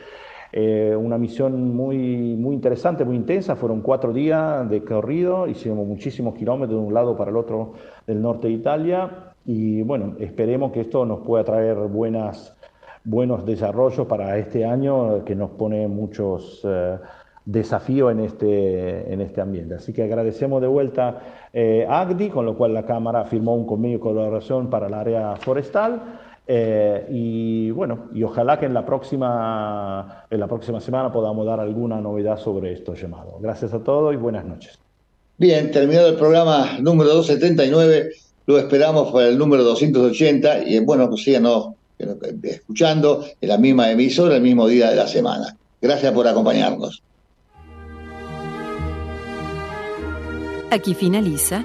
eh, una misión muy, muy interesante, muy intensa. Fueron cuatro días de corrido, hicimos muchísimos kilómetros de un lado para el otro del norte de Italia y bueno, esperemos que esto nos pueda traer buenas, buenos desarrollos para este año que nos pone muchos eh, desafíos en este, en este ambiente. Así que agradecemos de vuelta eh, a AGDI, con lo cual la Cámara firmó un convenio de colaboración para el área forestal. Eh, y bueno, y ojalá que en la, próxima, en la próxima semana podamos dar alguna novedad sobre estos llamados. Gracias a todos y buenas noches. Bien, terminado el programa número 279. Lo esperamos para el número 280 y bueno, pues síganos escuchando en la misma emisora el mismo día de la semana. Gracias por acompañarnos. Aquí finaliza